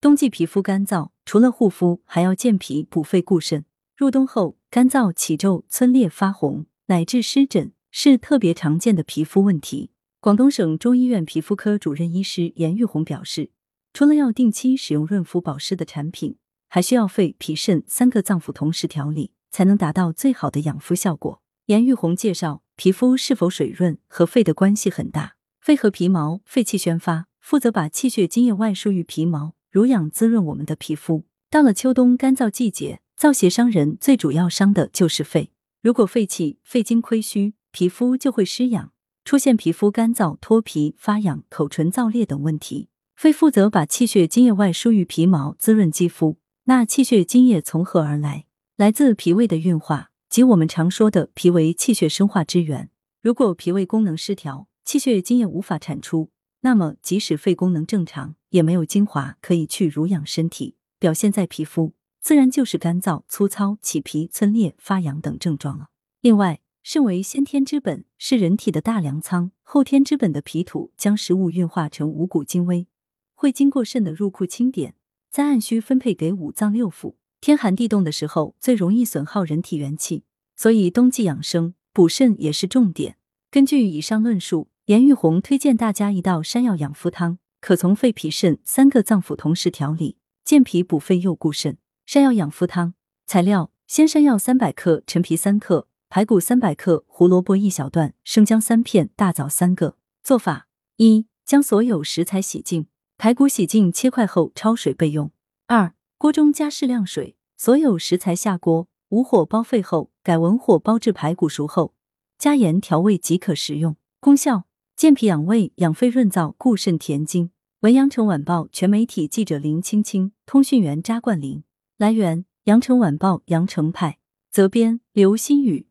冬季皮肤干燥，除了护肤，还要健脾补肺固肾。入冬后，干燥起皱、皴裂、发红，乃至湿疹，是特别常见的皮肤问题。广东省中医院皮肤科主任医师严玉红表示，除了要定期使用润肤保湿的产品，还需要肺、脾、肾三个脏腑同时调理，才能达到最好的养肤效果。严玉红介绍，皮肤是否水润和肺的关系很大。肺和皮毛，肺气宣发，负责把气血津液外输于皮毛，濡养滋润我们的皮肤。到了秋冬干燥季节，燥邪伤人，最主要伤的就是肺。如果肺气、肺经亏虚，皮肤就会失养，出现皮肤干燥、脱皮、发痒、口唇燥裂等问题。肺负责把气血津液外输于皮毛，滋润肌肤。那气血津液从何而来？来自脾胃的运化，即我们常说的脾为气血生化之源。如果脾胃功能失调，气血津液无法产出，那么即使肺功能正常，也没有精华可以去濡养身体，表现在皮肤，自然就是干燥、粗糙、起皮、皴裂、发痒等症状了。另外，肾为先天之本，是人体的大粮仓，后天之本的脾土将食物运化成五谷精微，会经过肾的入库清点。再按需分配给五脏六腑。天寒地冻的时候，最容易损耗人体元气，所以冬季养生补肾也是重点。根据以上论述，严玉红推荐大家一道山药养肤汤，可从肺、脾、肾三个脏腑同时调理，健脾补肺又固肾。山药养肤汤材料：鲜山药三百克，陈皮三克，排骨三百克，胡萝卜一小段，生姜三片，大枣三个。做法：一、将所有食材洗净。排骨洗净切块后焯水备用。二、锅中加适量水，所有食材下锅，武火煲沸后，改文火煲至排骨熟后，加盐调味即可食用。功效：健脾养胃、养肺润燥、固肾填精。文阳城晚报全媒体记者林青青，通讯员扎冠林。来源：阳城晚报阳城派。责编：刘新宇。